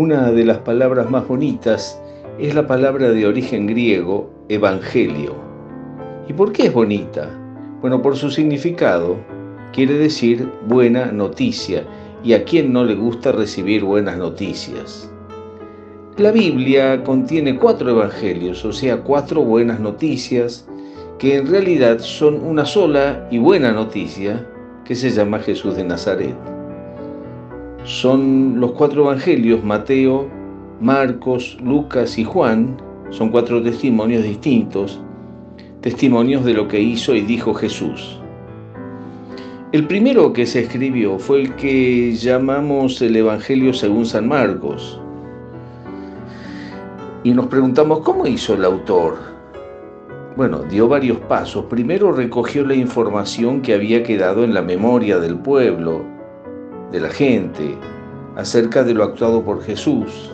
Una de las palabras más bonitas es la palabra de origen griego, evangelio. ¿Y por qué es bonita? Bueno, por su significado, quiere decir buena noticia, y a quien no le gusta recibir buenas noticias. La Biblia contiene cuatro evangelios, o sea, cuatro buenas noticias, que en realidad son una sola y buena noticia, que se llama Jesús de Nazaret son los cuatro evangelios, Mateo, Marcos, Lucas y Juan, son cuatro testimonios distintos, testimonios de lo que hizo y dijo Jesús. El primero que se escribió fue el que llamamos el Evangelio según San Marcos. Y nos preguntamos, ¿cómo hizo el autor? Bueno, dio varios pasos. Primero recogió la información que había quedado en la memoria del pueblo, de la gente acerca de lo actuado por Jesús.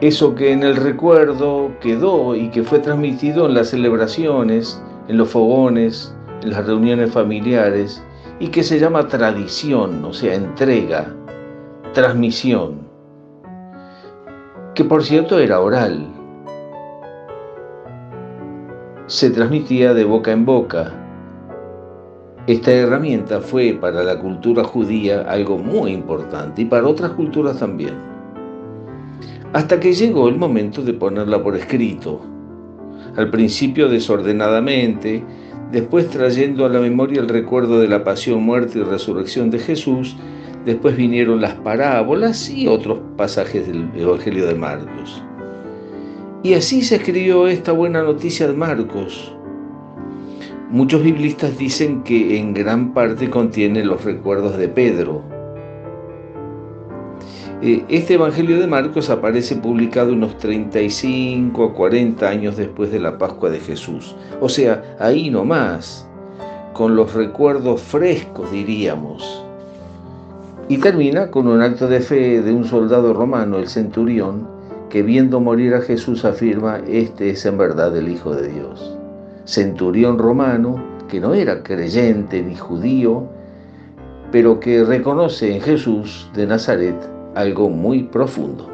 Eso que en el recuerdo quedó y que fue transmitido en las celebraciones, en los fogones, en las reuniones familiares y que se llama tradición, o sea, entrega, transmisión, que por cierto era oral. Se transmitía de boca en boca, esta herramienta fue para la cultura judía algo muy importante y para otras culturas también. Hasta que llegó el momento de ponerla por escrito. Al principio desordenadamente, después trayendo a la memoria el recuerdo de la pasión, muerte y resurrección de Jesús, después vinieron las parábolas y otros pasajes del Evangelio de Marcos. Y así se escribió esta buena noticia de Marcos, Muchos biblistas dicen que en gran parte contiene los recuerdos de Pedro. Eh, este Evangelio de Marcos aparece publicado unos 35 a 40 años después de la Pascua de Jesús. O sea, ahí nomás, con los recuerdos frescos, diríamos. Y termina con un acto de fe de un soldado romano, el centurión, que viendo morir a Jesús afirma, este es en verdad el Hijo de Dios centurión romano, que no era creyente ni judío, pero que reconoce en Jesús de Nazaret algo muy profundo.